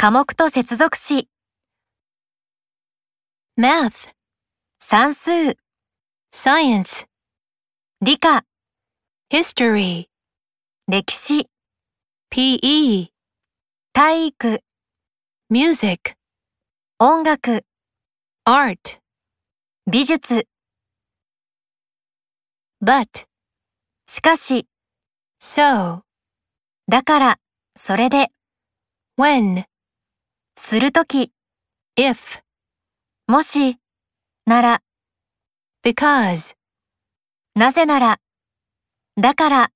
科目と接続詞、math, 算数、science, 理科、history, 歴史、PE, 体育、music, 音楽、art, 美術、but, しかし、so, だから、それで、when, するとき、if, もし、なら、because. なぜなら、だから、